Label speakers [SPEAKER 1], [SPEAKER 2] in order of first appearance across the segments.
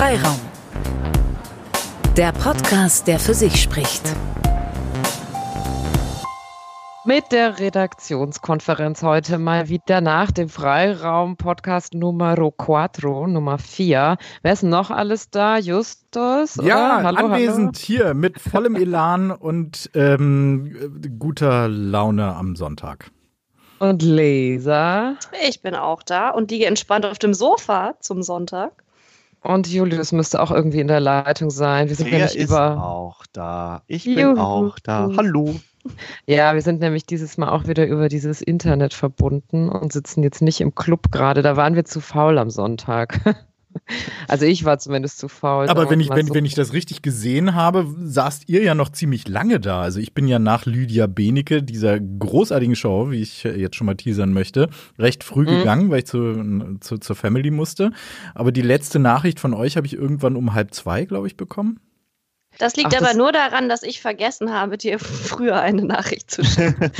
[SPEAKER 1] Freiraum. Der Podcast, der für sich spricht.
[SPEAKER 2] Mit der Redaktionskonferenz heute mal wieder nach dem Freiraum-Podcast Nummer 4, Nummer 4. Wer ist noch alles da? Justus?
[SPEAKER 3] Ja, hallo, anwesend hallo? hier mit vollem Elan und ähm, guter Laune am Sonntag.
[SPEAKER 2] Und Leser.
[SPEAKER 4] Ich bin auch da und liege entspannt auf dem Sofa zum Sonntag.
[SPEAKER 2] Und Julius müsste auch irgendwie in der Leitung sein. Wir sind
[SPEAKER 5] Der
[SPEAKER 2] nämlich
[SPEAKER 5] ist
[SPEAKER 2] über.
[SPEAKER 5] auch da. Ich bin Juhu. auch da. Hallo.
[SPEAKER 2] Ja, wir sind nämlich dieses Mal auch wieder über dieses Internet verbunden und sitzen jetzt nicht im Club gerade. Da waren wir zu faul am Sonntag. Also ich war zumindest zu faul.
[SPEAKER 3] Aber wenn ich, wenn, so wenn ich das richtig gesehen habe, saßt ihr ja noch ziemlich lange da. Also ich bin ja nach Lydia Benecke, dieser großartigen Show, wie ich jetzt schon mal teasern möchte, recht früh mhm. gegangen, weil ich zu, zu, zur Family musste. Aber die letzte Nachricht von euch habe ich irgendwann um halb zwei, glaube ich, bekommen.
[SPEAKER 4] Das liegt Ach, aber das nur daran, dass ich vergessen habe, dir früher eine Nachricht zu schicken.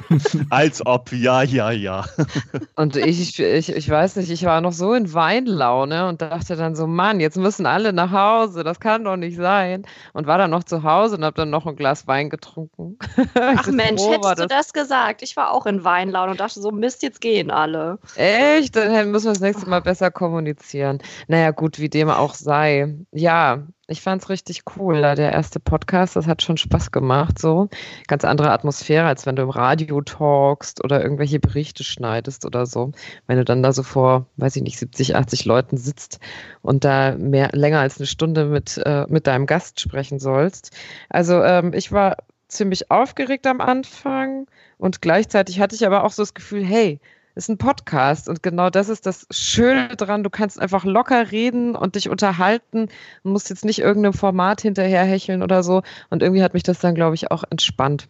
[SPEAKER 5] Als ob, ja, ja, ja.
[SPEAKER 2] und ich, ich, ich weiß nicht, ich war noch so in Weinlaune und dachte dann so, Mann, jetzt müssen alle nach Hause, das kann doch nicht sein. Und war dann noch zu Hause und habe dann noch ein Glas Wein getrunken.
[SPEAKER 4] Ach Mensch, froh, hättest du das gesagt? Ich war auch in Weinlaune und dachte so, Mist, jetzt gehen alle.
[SPEAKER 2] Echt? Dann müssen wir das nächste Mal besser kommunizieren. Naja, gut, wie dem auch sei. Ja, ich fand es richtig cool. Der erste Podcast, das hat schon Spaß gemacht. So ganz andere Atmosphäre, als wenn du im Radio talkst oder irgendwelche Berichte schneidest oder so. Wenn du dann da so vor, weiß ich nicht, 70, 80 Leuten sitzt und da mehr länger als eine Stunde mit, äh, mit deinem Gast sprechen sollst. Also ähm, ich war ziemlich aufgeregt am Anfang und gleichzeitig hatte ich aber auch so das Gefühl, hey, ist ein Podcast und genau das ist das Schöne dran. Du kannst einfach locker reden und dich unterhalten. Du musst jetzt nicht irgendeinem Format hinterherhecheln oder so. Und irgendwie hat mich das dann, glaube ich, auch entspannt.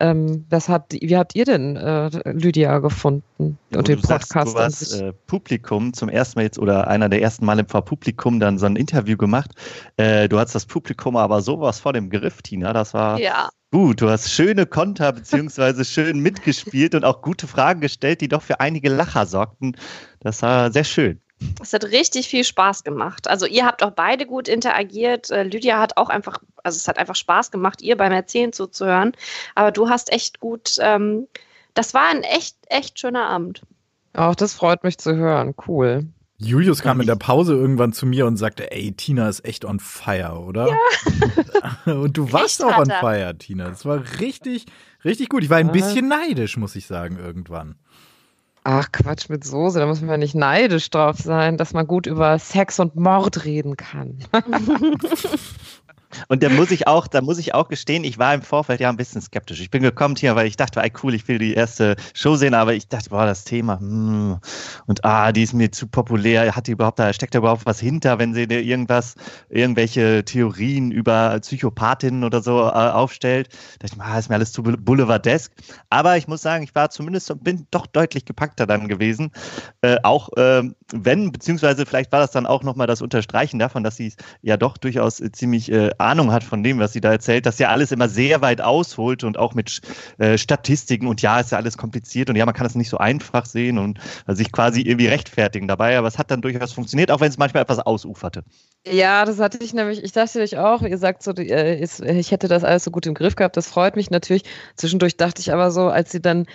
[SPEAKER 2] Ähm, was habt, wie habt ihr denn äh, Lydia gefunden und den Podcast?
[SPEAKER 5] Sagst, du hast äh, Publikum zum ersten Mal jetzt oder einer der ersten Mal im Publikum dann so ein Interview gemacht. Äh, du hast das Publikum aber sowas vor dem Griff, Tina. Das war
[SPEAKER 4] ja.
[SPEAKER 5] gut. Du hast schöne Konter beziehungsweise schön mitgespielt und auch gute Fragen gestellt, die doch für einige Lacher sorgten. Das war sehr schön.
[SPEAKER 4] Es hat richtig viel Spaß gemacht. Also ihr habt auch beide gut interagiert. Äh, Lydia hat auch einfach, also es hat einfach Spaß gemacht, ihr beim Erzählen zuzuhören. Aber du hast echt gut, ähm, das war ein echt, echt schöner Abend.
[SPEAKER 2] Auch das freut mich zu hören. Cool.
[SPEAKER 3] Julius kam in der Pause irgendwann zu mir und sagte, ey, Tina ist echt on fire, oder? Ja. und du warst echt auch on fire, Tina. Das war richtig, richtig gut. Ich war ein bisschen neidisch, muss ich sagen, irgendwann.
[SPEAKER 2] Ach, Quatsch mit Soße, da muss man ja nicht neidisch drauf sein, dass man gut über Sex und Mord reden kann.
[SPEAKER 5] Und da muss ich auch, da muss ich auch gestehen, ich war im Vorfeld ja ein bisschen skeptisch. Ich bin gekommen hier, weil ich dachte, ey, cool, ich will die erste Show sehen, aber ich dachte, boah, das Thema, hm, und ah, die ist mir zu populär. Hat die überhaupt, da steckt da überhaupt was hinter, wenn sie irgendwas, irgendwelche Theorien über Psychopathinnen oder so äh, aufstellt? Da dachte ich, ah, ist mir alles zu boulevardesk. Aber ich muss sagen, ich war zumindest, bin doch deutlich gepackter dann gewesen. Äh, auch äh, wenn, beziehungsweise vielleicht war das dann auch nochmal das Unterstreichen davon, dass sie ja doch durchaus ziemlich äh, Ahnung hat von dem, was sie da erzählt, dass ja alles immer sehr weit ausholt und auch mit äh, Statistiken und ja, ist ja alles kompliziert und ja, man kann es nicht so einfach sehen und also sich quasi irgendwie rechtfertigen dabei, aber es hat dann durchaus funktioniert, auch wenn es manchmal etwas ausuferte.
[SPEAKER 2] Ja, das hatte ich nämlich, ich dachte euch auch, ihr sagt so, äh, ich hätte das alles so gut im Griff gehabt, das freut mich natürlich. Zwischendurch dachte ich aber so, als sie dann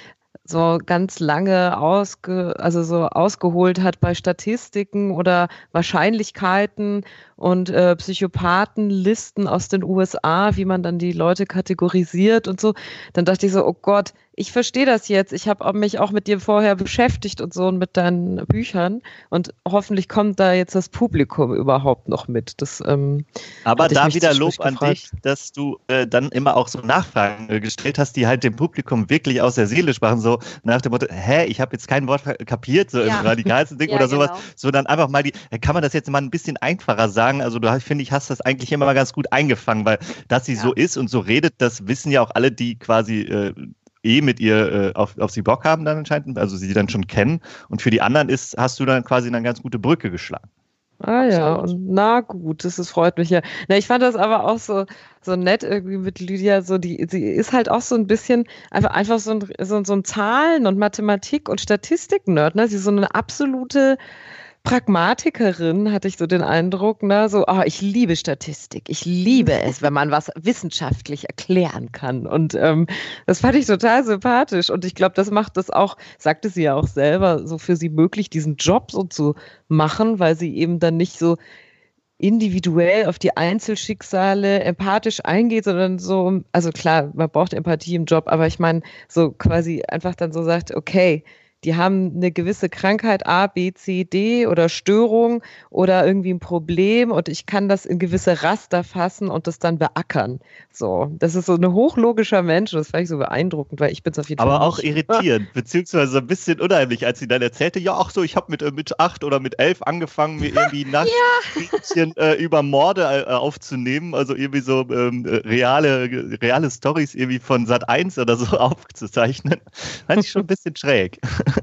[SPEAKER 2] so ganz lange ausge, also so ausgeholt hat bei Statistiken oder Wahrscheinlichkeiten und äh, Psychopathenlisten aus den USA, wie man dann die Leute kategorisiert und so, dann dachte ich so, oh Gott, ich verstehe das jetzt. Ich habe mich auch mit dir vorher beschäftigt und so und mit deinen Büchern und hoffentlich kommt da jetzt das Publikum überhaupt noch mit. Das, ähm,
[SPEAKER 5] Aber da wieder Lob an dich, dass du äh, dann immer auch so Nachfragen äh, gestellt hast, die halt dem Publikum wirklich aus der Seele sprachen, so nach dem Motto, hä, ich habe jetzt kein Wort kapiert, so ja. im radikalsten Ding ja, oder sowas, genau. sondern einfach mal die, kann man das jetzt mal ein bisschen einfacher sagen? Also du finde ich, hast das eigentlich immer mal ganz gut eingefangen, weil dass sie ja. so ist und so redet, das wissen ja auch alle, die quasi äh, eh mit ihr äh, auf, auf sie Bock haben dann anscheinend, also sie dann schon kennen. Und für die anderen ist, hast du dann quasi eine ganz gute Brücke geschlagen.
[SPEAKER 2] Ah ja, und na gut, das ist, freut mich ja. Na, ich fand das aber auch so, so nett irgendwie mit Lydia, so die, sie ist halt auch so ein bisschen einfach, einfach so ein, so, so ein Zahlen- und Mathematik- und Statistik-Nerd, ne? Sie ist so eine absolute Pragmatikerin, hatte ich so den Eindruck, ne? So, oh, ich liebe Statistik. Ich liebe es, wenn man was wissenschaftlich erklären kann. Und ähm, das fand ich total sympathisch. Und ich glaube, das macht das auch, sagte sie ja auch selber, so für sie möglich, diesen Job so zu machen, weil sie eben dann nicht so individuell auf die Einzelschicksale empathisch eingeht, sondern so, also klar, man braucht Empathie im Job, aber ich meine, so quasi einfach dann so sagt, okay, die haben eine gewisse Krankheit A, B, C, D oder Störung oder irgendwie ein Problem und ich kann das in gewisse Raster fassen und das dann beackern. So, das ist so ein hochlogischer Mensch und das fand ich so beeindruckend, weil ich bin es auf jeden
[SPEAKER 5] Aber
[SPEAKER 2] Fall.
[SPEAKER 5] Aber auch irritierend, beziehungsweise ein bisschen unheimlich, als sie dann erzählte, ja, ach so, ich habe mit, äh, mit acht oder mit elf angefangen, mir irgendwie Nachrichten ja. äh, über Morde äh, aufzunehmen, also irgendwie so ähm, reale, reale Stories irgendwie von Sat 1 oder so aufzuzeichnen. Fand ich schon ein bisschen schräg.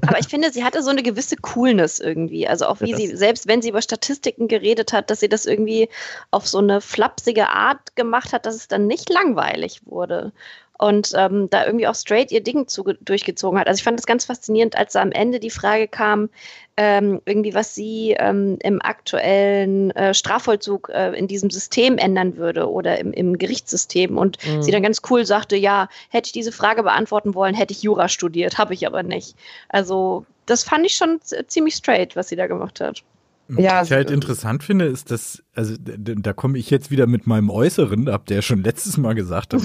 [SPEAKER 4] Aber ich finde, sie hatte so eine gewisse Coolness irgendwie. Also auch wie ja, sie, selbst wenn sie über Statistiken geredet hat, dass sie das irgendwie auf so eine flapsige Art gemacht hat, dass es dann nicht langweilig wurde und ähm, da irgendwie auch straight ihr Ding zu, durchgezogen hat. Also ich fand das ganz faszinierend, als da am Ende die Frage kam, ähm, irgendwie was sie ähm, im aktuellen äh, Strafvollzug äh, in diesem System ändern würde oder im, im Gerichtssystem. Und mhm. sie dann ganz cool sagte, ja, hätte ich diese Frage beantworten wollen, hätte ich Jura studiert, habe ich aber nicht. Also das fand ich schon ziemlich straight, was sie da gemacht hat.
[SPEAKER 3] Ja, was ich halt interessant finde, ist, dass, also da komme ich jetzt wieder mit meinem Äußeren ab, der schon letztes Mal gesagt hat,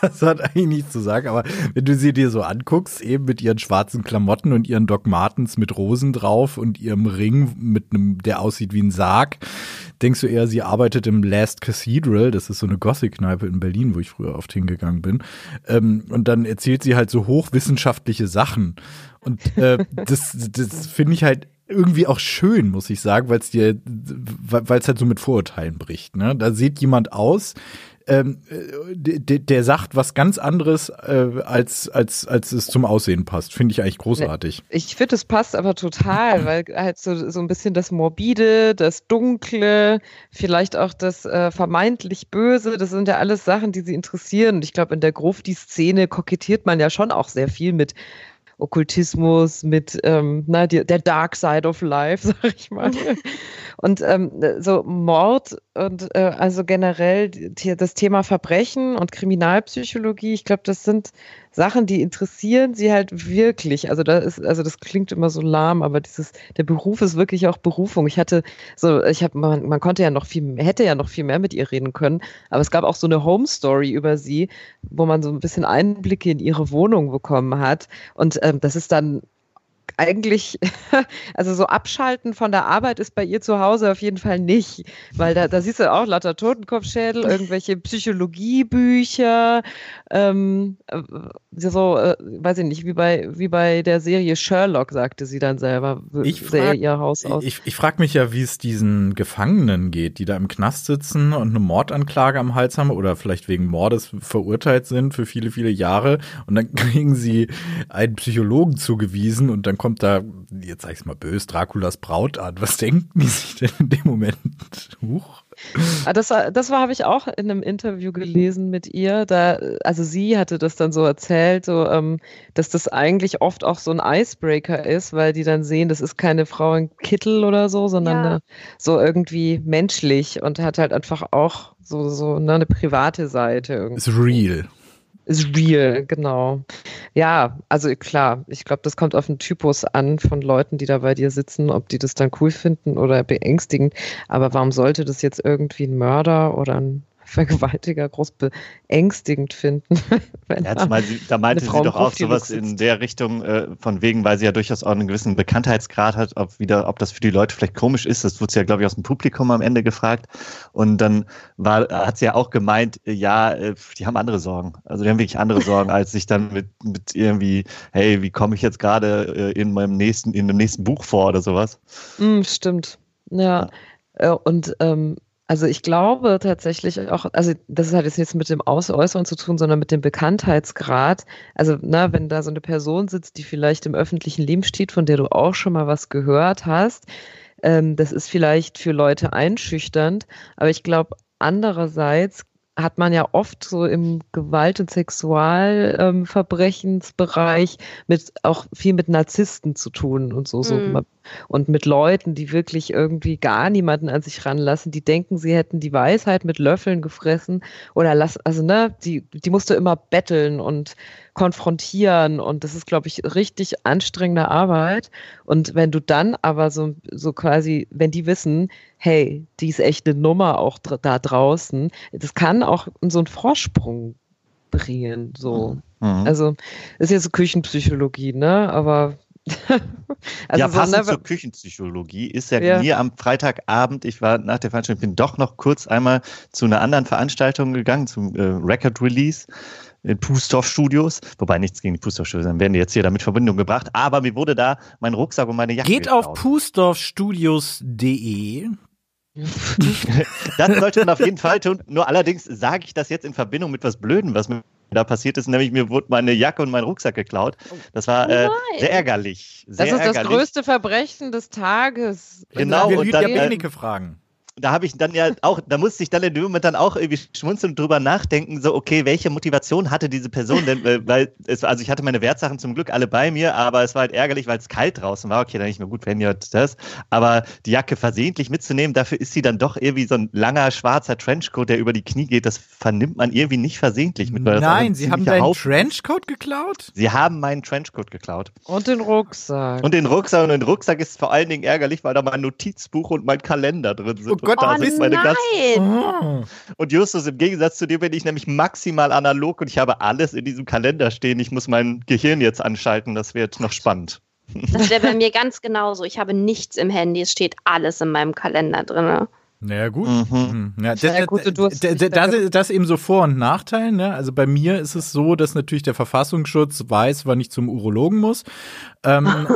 [SPEAKER 3] das, hat eigentlich nichts zu sagen, aber wenn du sie dir so anguckst, eben mit ihren schwarzen Klamotten und ihren Doc Martens mit Rosen drauf und ihrem Ring mit einem, der aussieht wie ein Sarg, denkst du eher, sie arbeitet im Last Cathedral, das ist so eine Gothic-Kneipe in Berlin, wo ich früher oft hingegangen bin. Ähm, und dann erzählt sie halt so hochwissenschaftliche Sachen. Und äh, das, das finde ich halt irgendwie auch schön, muss ich sagen, weil es dir, weil es halt so mit Vorurteilen bricht. Ne? Da sieht jemand aus, ähm, der, der sagt was ganz anderes, äh, als, als, als es zum Aussehen passt. Finde ich eigentlich großartig.
[SPEAKER 2] Ich finde, es passt aber total, weil halt so, so ein bisschen das Morbide, das Dunkle, vielleicht auch das äh, vermeintlich Böse, das sind ja alles Sachen, die sie interessieren. Und ich glaube, in der Grufti-Szene kokettiert man ja schon auch sehr viel mit Okkultismus, mit ähm, na, die, der Dark Side of Life, sag ich mal. und ähm, so Mord und äh, also generell die, das Thema Verbrechen und Kriminalpsychologie, ich glaube, das sind Sachen, die interessieren sie halt wirklich. Also da ist, also das klingt immer so lahm, aber dieses, der Beruf ist wirklich auch Berufung. Ich hatte so, ich habe, man, man konnte ja noch viel, hätte ja noch viel mehr mit ihr reden können, aber es gab auch so eine Home Story über sie, wo man so ein bisschen Einblicke in ihre Wohnung bekommen hat. Und ähm, das ist dann eigentlich, also so abschalten von der Arbeit ist bei ihr zu Hause auf jeden Fall nicht, weil da, da siehst du auch lauter Totenkopfschädel, irgendwelche Psychologiebücher, ähm, äh, so, äh, weiß ich nicht, wie bei, wie bei der Serie Sherlock, sagte sie dann selber,
[SPEAKER 3] ich frag, ihr Haus aus. Ich, ich frage mich ja, wie es diesen Gefangenen geht, die da im Knast sitzen und eine Mordanklage am Hals haben oder vielleicht wegen Mordes verurteilt sind für viele, viele Jahre und dann kriegen sie einen Psychologen zugewiesen und dann kommt da, jetzt sag ich's mal böse, Draculas Braut an. Was denken die sich denn in dem Moment? Huch.
[SPEAKER 2] Ah, das war, das war, habe ich auch in einem Interview gelesen mit ihr. Da, also sie hatte das dann so erzählt, so, ähm, dass das eigentlich oft auch so ein Icebreaker ist, weil die dann sehen, das ist keine Frau in Kittel oder so, sondern ja. eine, so irgendwie menschlich und hat halt einfach auch so, so ne, eine private Seite. Irgendwie.
[SPEAKER 3] Ist real
[SPEAKER 2] ist real, genau. Ja, also klar, ich glaube, das kommt auf den Typus an von Leuten, die da bei dir sitzen, ob die das dann cool finden oder beängstigend. Aber warum sollte das jetzt irgendwie ein Mörder oder ein Vergewaltiger groß beängstigend finden.
[SPEAKER 5] ja, zumal sie, da meinte sie doch auch sowas in der Richtung, äh, von wegen, weil sie ja durchaus auch einen gewissen Bekanntheitsgrad hat, ob, wieder, ob das für die Leute vielleicht komisch ist. Das wurde sie ja, glaube ich, aus dem Publikum am Ende gefragt. Und dann war, hat sie ja auch gemeint, äh, ja, äh, die haben andere Sorgen. Also die haben wirklich andere Sorgen, als sich dann mit, mit irgendwie, hey, wie komme ich jetzt gerade äh, in meinem nächsten, in dem nächsten Buch vor oder sowas.
[SPEAKER 2] Mm, stimmt. Ja. ja. Und ähm, also ich glaube tatsächlich auch, also das hat jetzt nichts mit dem Äußeren zu tun, sondern mit dem Bekanntheitsgrad. Also na, wenn da so eine Person sitzt, die vielleicht im öffentlichen Leben steht, von der du auch schon mal was gehört hast, ähm, das ist vielleicht für Leute einschüchternd, aber ich glaube andererseits hat man ja oft so im Gewalt- und Sexualverbrechensbereich ähm, mit auch viel mit Narzissten zu tun und so, so
[SPEAKER 4] Mhm.
[SPEAKER 2] und mit Leuten, die wirklich irgendwie gar niemanden an sich ranlassen, die denken, sie hätten die Weisheit mit Löffeln gefressen oder lass, also ne, die, die musst du immer betteln und konfrontieren und das ist, glaube ich, richtig anstrengende Arbeit. Und wenn du dann aber so, so quasi, wenn die wissen, hey, die ist echt eine Nummer auch dr- da draußen, das kann auch so einen Vorsprung bringen, so.
[SPEAKER 5] Mhm.
[SPEAKER 2] Also, ist jetzt so Küchenpsychologie, ne, aber also
[SPEAKER 5] ja,
[SPEAKER 2] so,
[SPEAKER 5] passend
[SPEAKER 2] ne,
[SPEAKER 5] zur Küchenpsychologie ist ja,
[SPEAKER 2] Ja.
[SPEAKER 5] mir am Freitagabend, ich war nach der Veranstaltung, bin doch noch kurz einmal zu einer anderen Veranstaltung gegangen, zum äh, Record Release in Pustorf Studios, wobei nichts gegen die Pustorf Studios, dann werden die jetzt hier damit in Verbindung gebracht, aber mir wurde da mein Rucksack und meine Jacke
[SPEAKER 3] Geht auf
[SPEAKER 5] geklaut.
[SPEAKER 3] pusdorfstudios.de.
[SPEAKER 5] Das sollte man auf jeden Fall tun. Nur allerdings sage ich das jetzt in Verbindung mit was Blöden, was mir da passiert ist, nämlich mir wurde meine Jacke und mein Rucksack geklaut. Das war äh,
[SPEAKER 4] Oh nein.
[SPEAKER 5] sehr ärgerlich. Sehr
[SPEAKER 2] das ist das
[SPEAKER 5] ärgerlich.
[SPEAKER 2] größte Verbrechen des Tages.
[SPEAKER 5] Genau,
[SPEAKER 3] wir
[SPEAKER 5] und dann, äh,
[SPEAKER 3] Benecke fragen.
[SPEAKER 5] da habe ich dann ja auch, da musste ich dann in dem Moment dann auch irgendwie schmunzeln und drüber nachdenken, so, okay, welche Motivation hatte diese Person denn? Weil es, also ich hatte meine Wertsachen zum Glück alle bei mir, aber es war halt ärgerlich, weil es kalt draußen war. Okay, dann nicht mehr gut, wenn ihr das. Aber die Jacke versehentlich mitzunehmen, dafür ist sie dann doch irgendwie so ein langer schwarzer Trenchcoat, der über die Knie geht. Das vernimmt man irgendwie nicht versehentlich mit.
[SPEAKER 3] Nein,
[SPEAKER 5] ein
[SPEAKER 3] sie haben deinen
[SPEAKER 5] Haufen-
[SPEAKER 3] Trenchcoat geklaut?
[SPEAKER 5] Sie haben meinen Trenchcoat geklaut.
[SPEAKER 2] Und den Rucksack.
[SPEAKER 5] Und den Rucksack und den Rucksack ist vor allen Dingen ärgerlich, weil da mein Notizbuch und mein Kalender drin sind.
[SPEAKER 3] Oh Gott,
[SPEAKER 4] Oh
[SPEAKER 5] sind meine ganzen
[SPEAKER 4] nein!
[SPEAKER 3] Oh.
[SPEAKER 5] und Justus, im Gegensatz zu dir bin ich nämlich maximal analog und ich habe alles in diesem Kalender stehen. Ich muss mein Gehirn jetzt anschalten. Das wird noch spannend.
[SPEAKER 4] Das wäre bei mir ganz genauso. Ich habe nichts im Handy, es steht alles in meinem Kalender drin.
[SPEAKER 3] Naja, gut.
[SPEAKER 5] Mhm.
[SPEAKER 3] Mhm. Ja,
[SPEAKER 2] Ja,
[SPEAKER 3] das,
[SPEAKER 2] gut, du hast
[SPEAKER 3] das, das,
[SPEAKER 2] da
[SPEAKER 3] das, eben so Vor- und Nachteil. Ne? Also bei mir ist es so, dass natürlich der Verfassungsschutz weiß, wann ich zum Urologen muss. Ähm,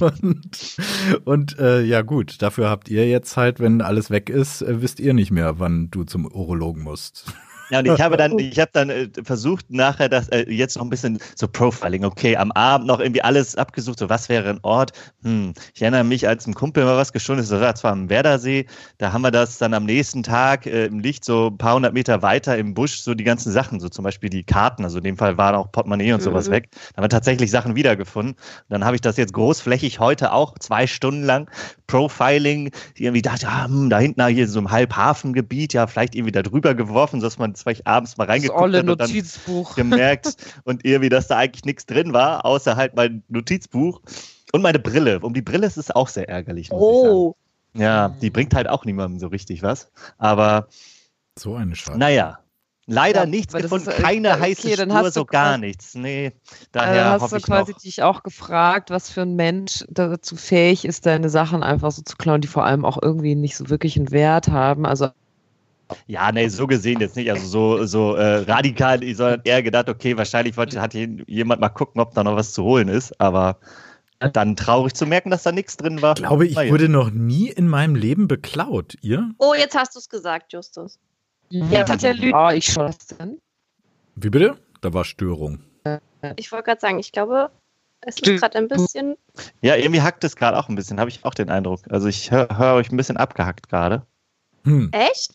[SPEAKER 3] und und äh, ja gut, dafür habt ihr jetzt halt, wenn alles weg ist, äh, wisst ihr nicht mehr, wann du zum Urologen musst.
[SPEAKER 5] Ja, und ich habe dann, ich habe dann äh, versucht, nachher das äh, jetzt noch ein bisschen so Profiling, okay, am Abend noch irgendwie alles abgesucht, so was wäre ein Ort. Hm, ich erinnere mich, als ein Kumpel mal was geschunden ist, das war zwar am Werdersee, da haben wir das dann am nächsten Tag äh, im Licht so ein paar hundert Meter weiter im Busch, so die ganzen Sachen, so zum Beispiel die Karten, also in dem Fall waren auch Portemonnaie und sowas
[SPEAKER 4] Mhm.
[SPEAKER 5] weg. Da haben wir tatsächlich Sachen wiedergefunden. Und dann habe ich das jetzt großflächig heute auch zwei Stunden lang Profiling, irgendwie dachte, ah, hm, da hinten ah, hier so im Halbhafengebiet, ja, vielleicht irgendwie da drüber geworfen, dass man vielleicht abends mal
[SPEAKER 2] das
[SPEAKER 5] reingeguckt
[SPEAKER 2] olle
[SPEAKER 5] hat und dann
[SPEAKER 2] Notizbuch.
[SPEAKER 5] gemerkt und irgendwie, dass da eigentlich nichts drin war, außer halt mein Notizbuch und meine Brille. Um die Brille ist es auch sehr ärgerlich, muss
[SPEAKER 4] Oh,
[SPEAKER 5] ich sagen. Ja, die bringt halt auch niemandem so richtig was. Aber
[SPEAKER 3] So eine Scheiße.
[SPEAKER 5] naja, leider
[SPEAKER 2] Ja,
[SPEAKER 5] nichts gefunden,
[SPEAKER 2] ist, äh,
[SPEAKER 5] keine
[SPEAKER 2] okay,
[SPEAKER 5] heiße
[SPEAKER 2] dann
[SPEAKER 5] Spur, so gar nichts. Nee, daher
[SPEAKER 2] hast
[SPEAKER 5] hoffe
[SPEAKER 2] du quasi
[SPEAKER 5] noch.
[SPEAKER 2] dich auch gefragt, was für ein Mensch dazu fähig ist, deine Sachen einfach so zu klauen, die vor allem auch irgendwie nicht so wirklich einen Wert haben. Also
[SPEAKER 5] Ja, nee, so gesehen jetzt nicht. Also so, so äh, radikal, sondern eher gedacht, okay, wahrscheinlich wollte, hat hier jemand mal gucken, ob da noch was zu holen ist. Aber dann traurig zu merken, dass da nichts drin war.
[SPEAKER 3] Ich glaube, ich wurde noch nie in meinem Leben beklaut. Ihr?
[SPEAKER 4] oh, jetzt hast du es gesagt, Justus.
[SPEAKER 2] Der Lü oh, ich schon.
[SPEAKER 3] Wie bitte? Da war Störung.
[SPEAKER 4] Ich wollte gerade sagen, ich glaube, es ist gerade ein bisschen.
[SPEAKER 5] Ja, irgendwie hackt es gerade auch ein bisschen, habe ich auch den Eindruck. Also ich höre hör euch ein bisschen abgehackt gerade.
[SPEAKER 3] Hm.
[SPEAKER 4] Echt?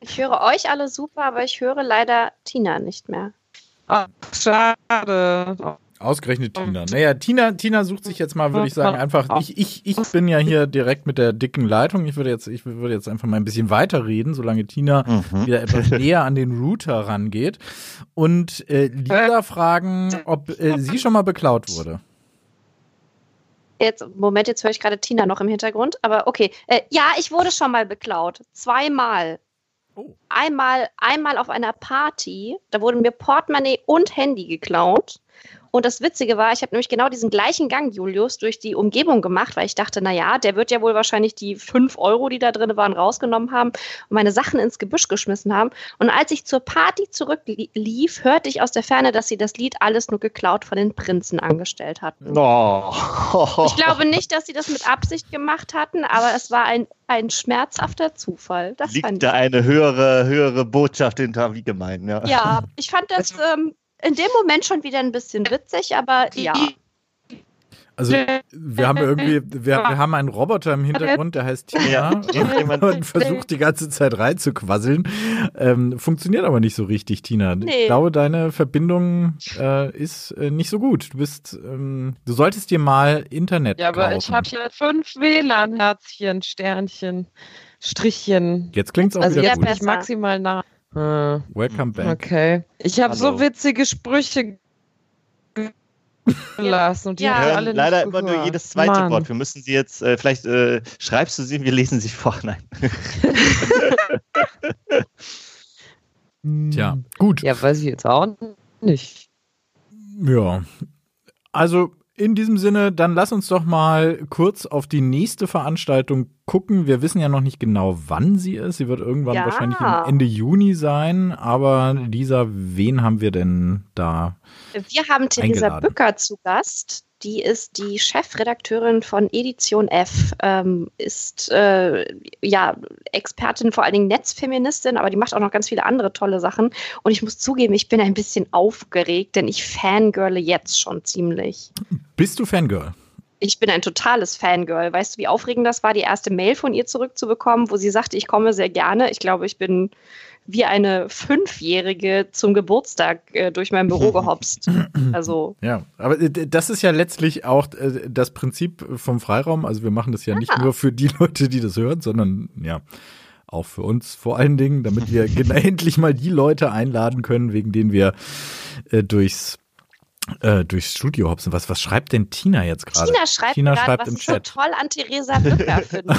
[SPEAKER 4] Ich höre euch alle super, aber ich höre leider Tina nicht mehr.
[SPEAKER 2] Ach, schade.
[SPEAKER 3] Ausgerechnet Tina. Naja, Tina, Tina sucht sich jetzt mal, würde ich sagen, einfach. Ich, ich, ich bin ja hier direkt mit der dicken Leitung. Ich würde jetzt, ich würde jetzt einfach mal ein bisschen weiterreden, solange Tina
[SPEAKER 5] Mhm.
[SPEAKER 3] wieder etwas näher an den Router rangeht. Und äh, Lisa fragen, ob äh, sie schon mal beklaut wurde.
[SPEAKER 4] Jetzt, Moment, jetzt höre ich gerade Tina noch im Hintergrund, aber okay. Äh, ja, ich wurde schon mal beklaut. Zweimal.
[SPEAKER 3] Oh.
[SPEAKER 4] Einmal, einmal auf einer Party, da wurden mir Portemonnaie und Handy geklaut. Und das Witzige war, ich habe nämlich genau diesen gleichen Gang, Julius, durch die Umgebung gemacht, weil ich dachte, na ja, der wird ja wohl wahrscheinlich die fünf Euro, die da drin waren, rausgenommen haben und meine Sachen ins Gebüsch geschmissen haben. Und als ich zur Party zurücklief, hörte ich aus der Ferne, dass sie das Lied alles nur geklaut von den Prinzen angestellt hatten.
[SPEAKER 5] Oh.
[SPEAKER 4] Ich glaube nicht, dass sie das mit Absicht gemacht hatten, aber es war ein, ein schmerzhafter Zufall. Das
[SPEAKER 5] Liegt da eine höhere, höhere Botschaft hinter, wie gemein, ja.
[SPEAKER 4] Ja, ich fand das ähm, in dem Moment schon wieder ein bisschen witzig, aber ja.
[SPEAKER 3] Also wir haben irgendwie, wir, wir haben einen Roboter im Hintergrund, der heißt Tina
[SPEAKER 5] Ja.
[SPEAKER 3] und versucht die ganze Zeit reinzuquasseln. Ähm, funktioniert aber nicht so richtig, Tina. Ich
[SPEAKER 4] Nee.
[SPEAKER 3] glaube, deine Verbindung äh, ist äh, nicht so gut. Du bist, ähm, du solltest dir mal Internet
[SPEAKER 2] Ja, aber
[SPEAKER 3] kaufen.
[SPEAKER 2] ich habe hier fünf WLAN-Herzchen, Sternchen, Strichchen.
[SPEAKER 3] Jetzt klingt's auch
[SPEAKER 2] Also
[SPEAKER 3] wieder
[SPEAKER 2] jetzt
[SPEAKER 3] gut.
[SPEAKER 2] bin ich maximal nah. Hm,
[SPEAKER 3] Welcome back.
[SPEAKER 2] Okay. Ich habe so witzige Sprüche gelassen und die
[SPEAKER 4] Ja.
[SPEAKER 2] alle
[SPEAKER 5] leider immer nur jedes zweite
[SPEAKER 2] Mann.
[SPEAKER 5] Wort. Wir müssen sie jetzt, äh, vielleicht äh, schreibst du sie, wir lesen sie vor. Nein.
[SPEAKER 3] Tja, gut.
[SPEAKER 2] Ja, weiß ich jetzt auch nicht.
[SPEAKER 3] Ja. Also in diesem Sinne, dann lass uns doch mal kurz auf die nächste Veranstaltung gucken. Wir wissen ja noch nicht genau, wann sie ist. Sie wird irgendwann
[SPEAKER 4] Ja.
[SPEAKER 3] wahrscheinlich Ende Juni sein. Aber Lisa, wen haben wir denn da?
[SPEAKER 4] Wir haben Theresa. Bücker zu Gast. Die ist die Chefredakteurin von Edition F, ähm, ist äh, ja Expertin, vor allen Dingen Netzfeministin, aber die macht auch noch ganz viele andere tolle Sachen. Und ich muss zugeben, ich bin ein bisschen aufgeregt, denn ich fangirle jetzt schon ziemlich.
[SPEAKER 3] Bist du Fangirl?
[SPEAKER 4] Ich bin ein totales Fangirl. Weißt du, wie aufregend das war, die erste Mail von ihr zurückzubekommen, wo sie sagte, ich komme sehr gerne. Ich glaube, ich bin wie eine Fünfjährige zum Geburtstag äh, durch mein Büro gehopst. Also,
[SPEAKER 3] Ja, aber äh, das ist ja letztlich auch äh, das Prinzip vom Freiraum. Also wir machen das ja nicht
[SPEAKER 4] Ah.
[SPEAKER 3] nur für die Leute, die das hören, sondern ja auch für uns vor allen Dingen, damit wir endlich mal die Leute einladen können, wegen denen wir äh, durchs äh, durchs Studio hopsen. Was, was schreibt denn Tina jetzt gerade?
[SPEAKER 4] Tina schreibt
[SPEAKER 3] Tina
[SPEAKER 4] gerade,
[SPEAKER 3] schreibt
[SPEAKER 4] was
[SPEAKER 3] im
[SPEAKER 4] ich so
[SPEAKER 3] Chat.
[SPEAKER 4] toll an Theresa Bücker finde.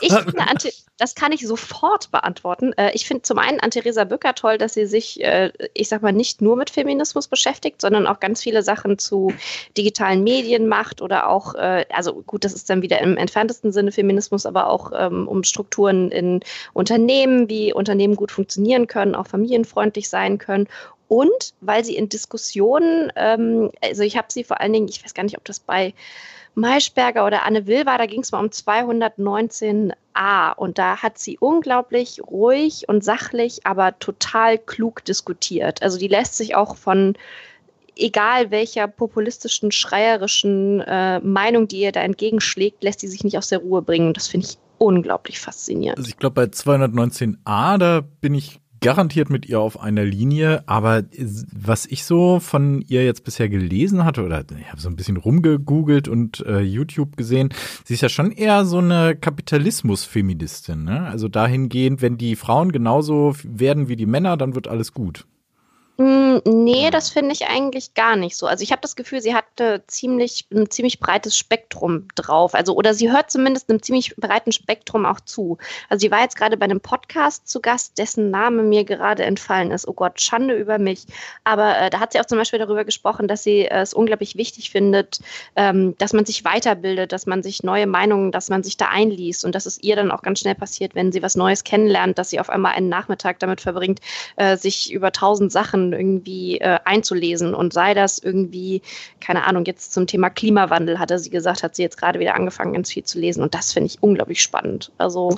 [SPEAKER 4] Ich finde, an das kann ich sofort beantworten. Äh, Ich finde zum einen an Theresa Bücker toll, dass sie sich, äh, ich sag mal, nicht nur mit Feminismus beschäftigt, sondern auch ganz viele Sachen zu digitalen Medien macht oder auch, äh, also gut, das ist dann wieder im entferntesten Sinne Feminismus, aber auch ähm, um Strukturen in Unternehmen, wie Unternehmen gut funktionieren können, auch familienfreundlich sein können und weil sie in Diskussionen, ähm, also ich habe sie vor allen Dingen, ich weiß gar nicht, ob das bei Maischberger oder Anne Will war, da ging es mal um 219a und da hat sie unglaublich ruhig und sachlich, aber total klug diskutiert. Also die lässt sich auch von egal welcher populistischen, schreierischen äh, Meinung, die ihr da entgegenschlägt, lässt die sich nicht aus der Ruhe bringen. Das finde ich unglaublich faszinierend.
[SPEAKER 3] Also ich glaube, bei 219a, da bin ich garantiert mit ihr auf einer Linie, aber was ich so von ihr jetzt bisher gelesen hatte, oder ich habe so ein bisschen rumgegoogelt und äh, YouTube gesehen, sie ist ja schon eher so eine Kapitalismus-Feministin. Ne? Also dahingehend, wenn die Frauen genauso werden wie die Männer, dann wird alles gut.
[SPEAKER 4] Mm, Nee, das finde ich eigentlich gar nicht so. Also ich habe das Gefühl, sie hatte ziemlich, ein ziemlich breites Spektrum drauf. Also, oder sie hört zumindest einem ziemlich breiten Spektrum auch zu. Also sie war jetzt gerade bei einem Podcast zu Gast, dessen Name mir gerade entfallen ist. Oh Gott, Schande über mich. Aber äh, da hat sie auch zum Beispiel darüber gesprochen, dass sie äh, es unglaublich wichtig findet, ähm, dass man sich weiterbildet, dass man sich neue Meinungen, dass man sich da einliest und dass es ihr dann auch ganz schnell passiert, wenn sie was Neues kennenlernt, dass sie auf einmal einen Nachmittag damit verbringt, äh, sich über tausend Sachen irgendwie äh, einzulesen und sei das irgendwie, keine Ahnung, jetzt zum Thema Klimawandel hatte sie gesagt, hat sie jetzt gerade wieder angefangen, ganz viel zu lesen und das finde ich unglaublich spannend. Also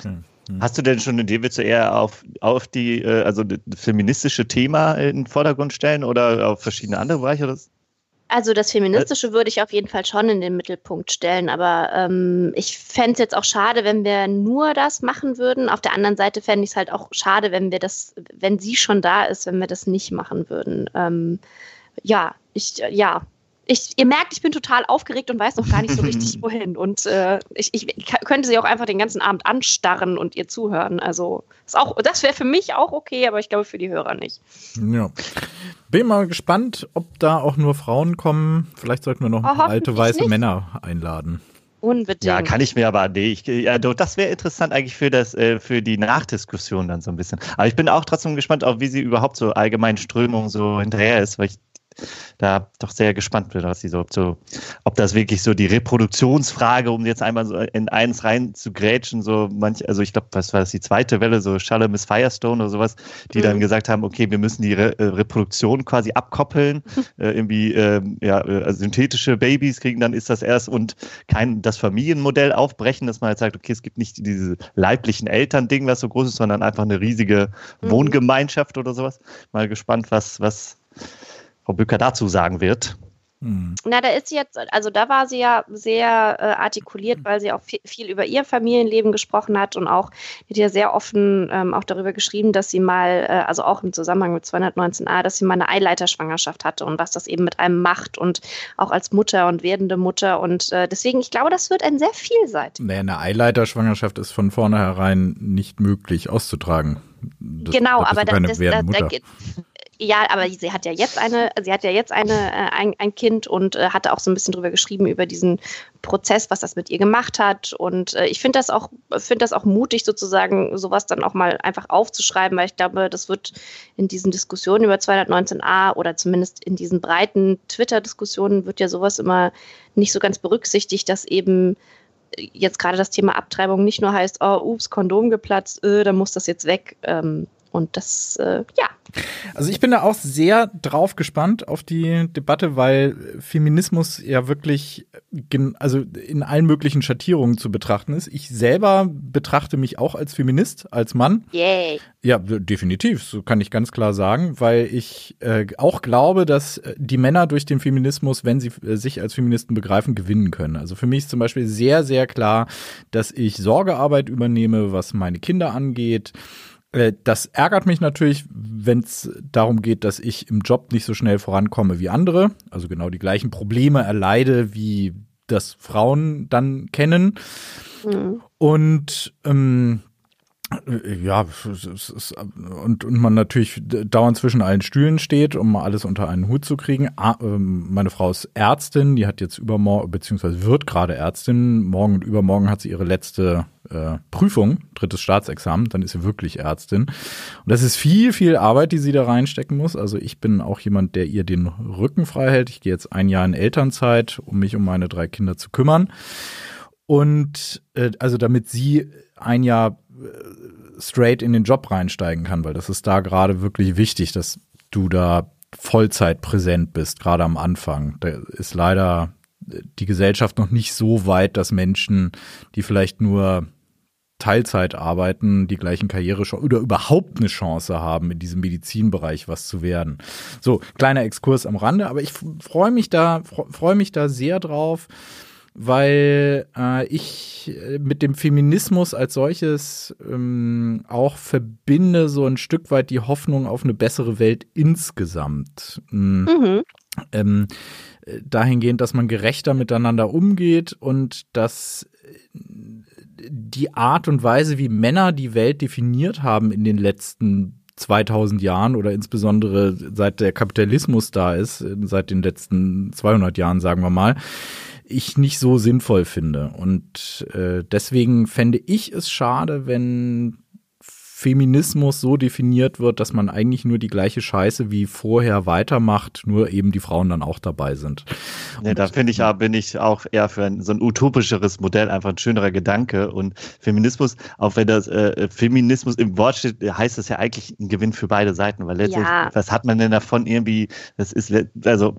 [SPEAKER 5] Hast du denn schon eine Idee, willst du eher auf, auf die, äh, also das feministische Thema in den Vordergrund stellen oder auf verschiedene andere Bereiche? Oder?
[SPEAKER 4] Also das Feministische würde ich auf jeden Fall schon in den Mittelpunkt stellen, aber ähm, ich fände es jetzt auch schade, wenn wir nur das machen würden. Auf der anderen Seite fände ich es halt auch schade, wenn wir das, wenn sie schon da ist, wenn wir das nicht machen würden. Ähm, ja, ich, ja. Ich, ihr merkt, ich bin total aufgeregt und weiß noch gar nicht so richtig, wohin. Und äh, ich, ich könnte sie auch einfach den ganzen Abend anstarren und ihr zuhören. Also ist auch, das wäre für mich auch okay, aber ich glaube für die Hörer nicht.
[SPEAKER 3] Ja. Bin mal gespannt, ob da auch nur Frauen kommen. Vielleicht sollten wir noch
[SPEAKER 4] Oh,
[SPEAKER 3] alte weiße
[SPEAKER 4] nicht.
[SPEAKER 3] Männer einladen.
[SPEAKER 4] Unbedingt.
[SPEAKER 5] Ja, kann ich mir aber, nee, ich, ja, doch, das wäre interessant eigentlich für das, äh, für die Nachdiskussion dann so ein bisschen. Aber ich bin auch trotzdem gespannt, auf wie sie überhaupt so allgemeinen Strömungen so hinterher ist, weil ich da doch sehr gespannt bin, was sie so, so, ob das wirklich so die Reproduktionsfrage, um jetzt einmal so in eins rein zu grätschen, so manch, also ich glaube, was war das, die zweite Welle, so Schalle Miss Firestone oder sowas, die dann
[SPEAKER 4] Mhm.
[SPEAKER 5] gesagt haben, okay, wir müssen die Re äh, Reproduktion quasi abkoppeln, äh, irgendwie, ähm, ja, äh, also synthetische Babys kriegen, dann ist das erst und kein, das Familienmodell aufbrechen, dass man halt sagt, okay, es gibt nicht diese leiblichen Eltern-Ding, was so groß ist, sondern einfach eine riesige
[SPEAKER 4] Mhm.
[SPEAKER 5] Wohngemeinschaft oder sowas. Mal gespannt, was, was Frau Bücker dazu sagen wird.
[SPEAKER 4] Hm. Na, da ist sie jetzt, also da war sie ja sehr äh, artikuliert, weil sie auch viel, viel, über ihr Familienleben gesprochen hat und auch hat ja sehr offen ähm, auch darüber geschrieben, dass sie mal, äh, also auch im Zusammenhang mit 219a, dass sie mal eine Eileiterschwangerschaft hatte und was das eben mit einem macht und auch als Mutter und werdende Mutter und äh, deswegen, ich glaube, das wird ein sehr vielseitig.
[SPEAKER 3] Naja, eine Eileiterschwangerschaft ist von vornherein nicht möglich auszutragen.
[SPEAKER 4] Das, genau, aber da, das, da, da, ja, aber sie hat ja jetzt eine, sie hat ja jetzt eine, äh, ein, ein Kind und äh, hatte auch so ein bisschen drüber geschrieben über diesen Prozess, was das mit ihr gemacht hat. Und äh, ich finde das auch, finde das auch mutig, sozusagen sowas dann auch mal einfach aufzuschreiben, weil ich glaube, das wird in diesen Diskussionen über 219a oder zumindest in diesen breiten Twitter-Diskussionen wird ja sowas immer nicht so ganz berücksichtigt, dass eben jetzt gerade das Thema Abtreibung nicht nur heißt, oh, ups, Kondom geplatzt, äh, dann muss das jetzt weg. Ähm, und das, äh, ja.
[SPEAKER 3] Also ich bin da auch sehr drauf gespannt auf die Debatte, weil Feminismus ja wirklich also in allen möglichen Schattierungen zu betrachten ist. Ich selber betrachte mich auch als Feminist, als Mann.
[SPEAKER 4] Yay.
[SPEAKER 3] Ja, definitiv, so kann ich ganz klar sagen, weil ich äh, auch glaube, dass die Männer durch den Feminismus, wenn sie äh, sich als Feministen begreifen, gewinnen können. Also für mich ist zum Beispiel sehr, sehr klar, dass ich Sorgearbeit übernehme, was meine Kinder angeht äh, das ärgert mich natürlich, wenn es darum geht, dass ich im Job nicht so schnell vorankomme wie andere, also genau die gleichen Probleme erleide, wie das Frauen dann kennen. Mhm. Und ähm, ja, und, und man natürlich dauernd zwischen allen Stühlen steht, um alles unter einen Hut zu kriegen. Ähm, meine Frau ist Ärztin, die hat jetzt übermorgen, beziehungsweise wird gerade Ärztin. Morgen und übermorgen hat sie ihre letzte äh, Prüfung, drittes Staatsexamen, dann ist sie wirklich Ärztin. Und das ist viel, viel Arbeit, die sie da reinstecken muss. Also ich bin auch jemand, der ihr den Rücken frei hält. Ich gehe jetzt ein Jahr in Elternzeit, um mich um meine drei Kinder zu kümmern. Und äh, also damit sie ein Jahr äh, straight in den Job reinsteigen kann, weil das ist da gerade wirklich wichtig, dass du da Vollzeit präsent bist, gerade am Anfang. Da ist leider die Gesellschaft noch nicht so weit, dass Menschen, die vielleicht nur Teilzeit arbeiten, die gleichen Karriere oder überhaupt eine Chance haben, in diesem Medizinbereich was zu werden. So, kleiner Exkurs am Rande, aber ich freue mich da, freue mich da sehr drauf weil äh, ich äh, mit dem Feminismus als solches ähm, auch verbinde so ein Stück weit die Hoffnung auf eine bessere Welt insgesamt. Mhm. Mhm. Ähm, dahingehend, dass man gerechter miteinander umgeht und dass äh, die Art und Weise, wie Männer die Welt definiert haben in den letzten 2000 Jahren oder insbesondere seit der Kapitalismus da ist, seit den letzten 200 Jahren, sagen wir mal, ich nicht so sinnvoll finde. Und äh, deswegen fände ich es schade, wenn Feminismus so definiert wird, dass man eigentlich nur die gleiche Scheiße wie vorher weitermacht, nur eben die Frauen dann auch dabei sind.
[SPEAKER 5] Nee, da finde ich ja, bin ich auch eher für ein, so ein utopischeres Modell, einfach ein schönerer Gedanke. Und Feminismus, auch wenn das äh, Feminismus im Wort steht, heißt das ja eigentlich ein Gewinn für beide Seiten, weil letztlich, ja. was hat man denn davon irgendwie, das ist, also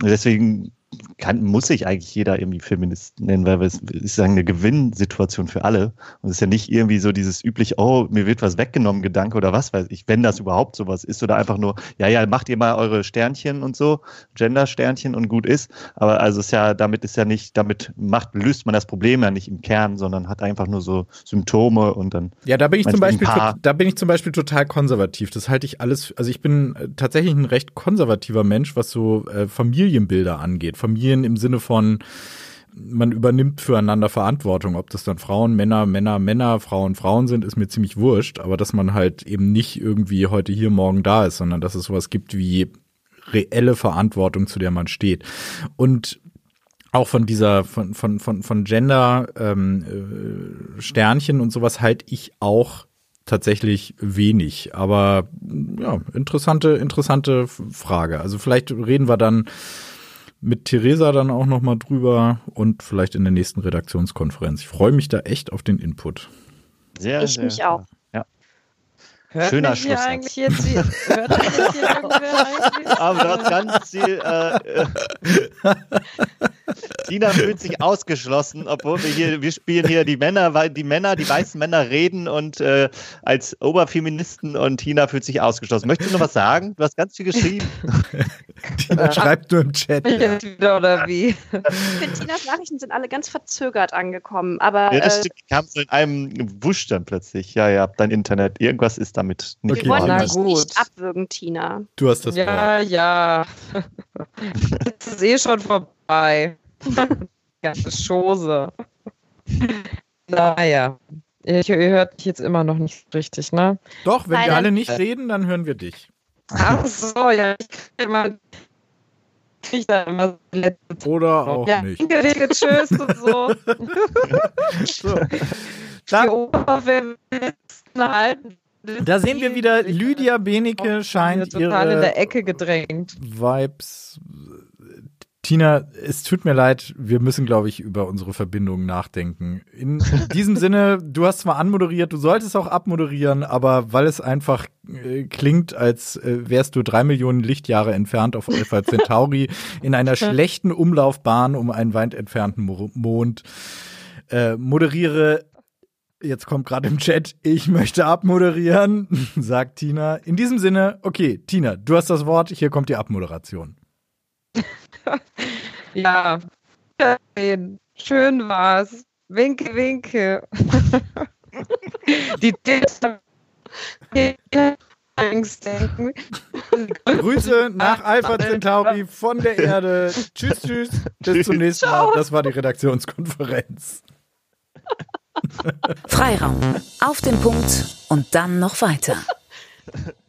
[SPEAKER 5] deswegen kann, muss sich eigentlich jeder irgendwie Feminist nennen, weil es ist ja eine Gewinnsituation für alle. Und es ist ja nicht irgendwie so dieses üblich, oh, mir wird was weggenommen, Gedanke oder was weiß ich, wenn das überhaupt sowas ist oder einfach nur, ja, ja, macht ihr mal eure Sternchen und so, Gender-Sternchen und gut ist. Aber also ist ja, damit ist ja nicht, damit macht, löst man das Problem ja nicht im Kern, sondern hat einfach nur so Symptome und dann.
[SPEAKER 3] Ja, da bin ich zum Beispiel, da bin ich zum Beispiel total konservativ. Das halte ich alles, also ich bin äh, tatsächlich ein recht konservativer Mensch, was so äh, Familienbilder angeht. Familien im Sinne von, man übernimmt füreinander Verantwortung. Ob das dann Frauen, Männer, Männer, Männer, Frauen, Frauen sind, ist mir ziemlich wurscht. Aber dass man halt eben nicht irgendwie heute hier, morgen da ist, sondern dass es sowas gibt wie reelle Verantwortung, zu der man steht. Und auch von dieser, von, von, von, von Gender, ähm, äh, Sternchen und sowas halte ich auch tatsächlich wenig. Aber ja, interessante, interessante Frage. Also vielleicht reden wir dann mit Theresa dann auch noch mal drüber und vielleicht in der nächsten Redaktionskonferenz. Ich freue mich da echt auf den Input.
[SPEAKER 4] Sehr, ich sehr, mich auch.
[SPEAKER 5] Hört Schöner Schluss. eigentlich jetzt hier, hört mich jetzt hier eigentlich? Aber du hast ganz viel. Äh, Tina fühlt sich ausgeschlossen, obwohl wir hier, wir spielen hier die Männer, weil die Männer, die weißen Männer reden und äh, als Oberfeministen und Tina fühlt sich ausgeschlossen. Möchtest du noch was sagen? Du hast ganz viel geschrieben.
[SPEAKER 3] Tina schreibt nur im Chat.
[SPEAKER 2] Jetzt wieder oder wie?
[SPEAKER 4] Ich finde, Tinas Nachrichten sind alle ganz verzögert angekommen, aber
[SPEAKER 5] Ja, das
[SPEAKER 4] äh,
[SPEAKER 5] kam so in einem Wusch dann plötzlich. Ja, ja, dein Internet. Irgendwas ist damit nicht
[SPEAKER 3] Okay.
[SPEAKER 4] wir wollen
[SPEAKER 2] gut.
[SPEAKER 4] nicht abwürgen, Tina.
[SPEAKER 3] Du hast das Wort.
[SPEAKER 2] Ja, ja. Das ist eh schon vorbei. Ganze Chose. Naja. Ihr, ihr hört mich jetzt immer noch nicht richtig, ne?
[SPEAKER 3] Doch, wenn wir
[SPEAKER 4] Leider-
[SPEAKER 3] alle nicht reden, dann hören wir dich.
[SPEAKER 2] Ach so, ja. Ich krieg immer. Ich da immer so letzte
[SPEAKER 3] Oder auch
[SPEAKER 2] ja,
[SPEAKER 3] nicht.
[SPEAKER 2] Danke, danke, tschüss und so.
[SPEAKER 3] So.
[SPEAKER 2] Die Oberfeministen halten.
[SPEAKER 3] Da sehen wir wieder, Lydia Benecke scheint
[SPEAKER 2] total in
[SPEAKER 3] ihre
[SPEAKER 2] der Ecke gedrängt.
[SPEAKER 3] Vibes. Tina, es tut mir leid, wir müssen, glaube ich, über unsere Verbindungen nachdenken. In diesem Sinne, du hast zwar anmoderiert, du solltest auch abmoderieren, aber weil es einfach äh, klingt, als äh, wärst du drei Millionen Lichtjahre entfernt auf Alpha Centauri in einer schlechten Umlaufbahn um einen weit entfernten Mo Mond, äh, moderiere Jetzt kommt gerade im Chat, ich möchte abmoderieren, sagt Tina. In diesem Sinne, okay, Tina, du hast das Wort, hier kommt die Abmoderation.
[SPEAKER 2] Ja. Schön war's. Winke, winke. Die Angstdenken.
[SPEAKER 3] Grüße nach Alpha Centauri von der Erde. Tschüss, tschüss. Bis zum nächsten Mal. Das war die Redaktionskonferenz.
[SPEAKER 1] Freiraum. Auf den Punkt und dann noch weiter.